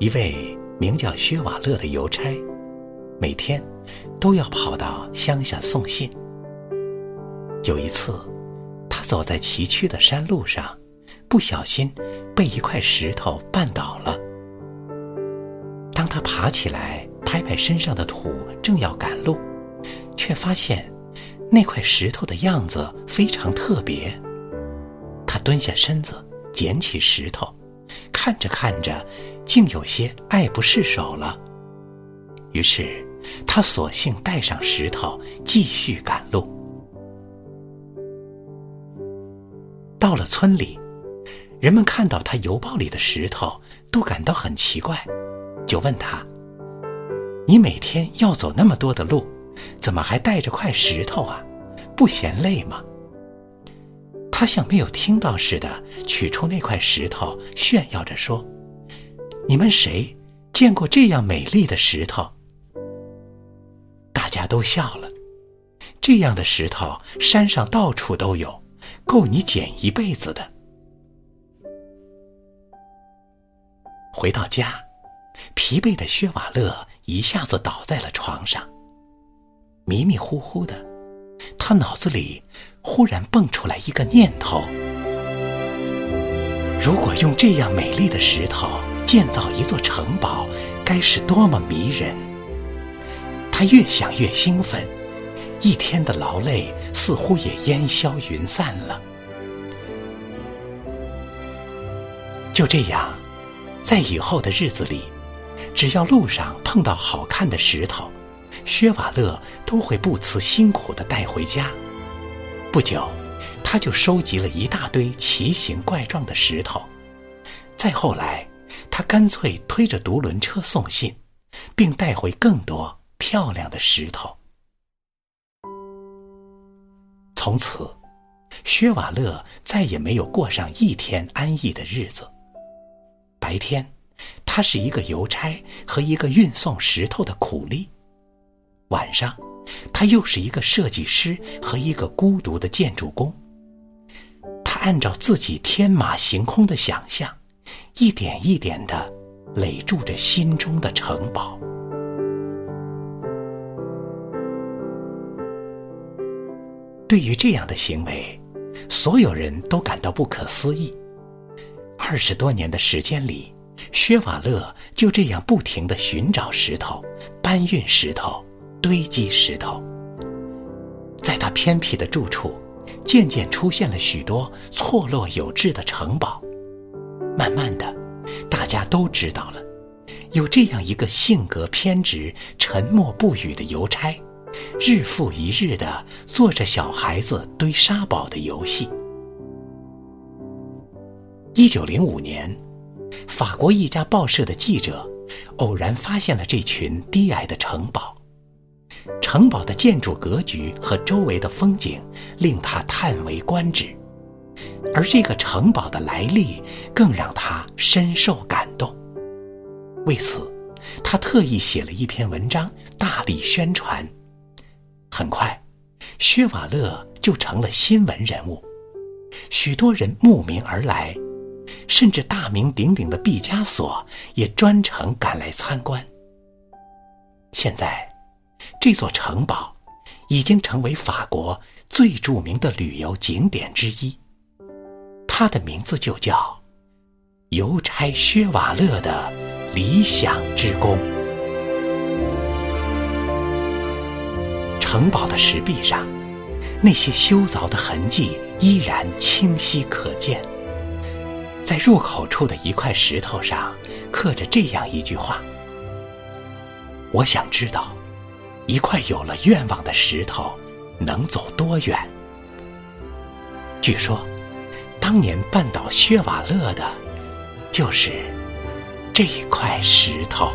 一位名叫薛瓦勒的邮差，每天都要跑到乡下送信。有一次，他走在崎岖的山路上，不小心被一块石头绊倒了。当他爬起来拍拍身上的土，正要赶路，却发现那块石头的样子非常特别。他蹲下身子，捡起石头。看着看着，竟有些爱不释手了。于是，他索性带上石头，继续赶路。到了村里，人们看到他邮包里的石头，都感到很奇怪，就问他：“你每天要走那么多的路，怎么还带着块石头啊？不嫌累吗？”他像没有听到似的，取出那块石头，炫耀着说：“你们谁见过这样美丽的石头？”大家都笑了。这样的石头山上到处都有，够你捡一辈子的。回到家，疲惫的薛瓦勒一下子倒在了床上，迷迷糊糊的。他脑子里忽然蹦出来一个念头：如果用这样美丽的石头建造一座城堡，该是多么迷人！他越想越兴奋，一天的劳累似乎也烟消云散了。就这样，在以后的日子里，只要路上碰到好看的石头，薛瓦勒都会不辞辛苦地带回家。不久，他就收集了一大堆奇形怪状的石头。再后来，他干脆推着独轮车送信，并带回更多漂亮的石头。从此，薛瓦勒再也没有过上一天安逸的日子。白天，他是一个邮差和一个运送石头的苦力。晚上，他又是一个设计师和一个孤独的建筑工。他按照自己天马行空的想象，一点一点的垒筑着心中的城堡。对于这样的行为，所有人都感到不可思议。二十多年的时间里，薛瓦勒就这样不停的寻找石头，搬运石头。堆积石头，在他偏僻的住处，渐渐出现了许多错落有致的城堡。慢慢的，大家都知道了，有这样一个性格偏执、沉默不语的邮差，日复一日的做着小孩子堆沙堡的游戏。一九零五年，法国一家报社的记者偶然发现了这群低矮的城堡。城堡的建筑格局和周围的风景令他叹为观止，而这个城堡的来历更让他深受感动。为此，他特意写了一篇文章，大力宣传。很快，薛瓦勒就成了新闻人物，许多人慕名而来，甚至大名鼎鼎的毕加索也专程赶来参观。现在。这座城堡已经成为法国最著名的旅游景点之一，它的名字就叫“邮差薛瓦勒的理想之宫”。城堡的石壁上，那些修凿的痕迹依然清晰可见。在入口处的一块石头上，刻着这样一句话：“我想知道。”一块有了愿望的石头，能走多远？据说，当年绊倒薛瓦勒的，就是这块石头。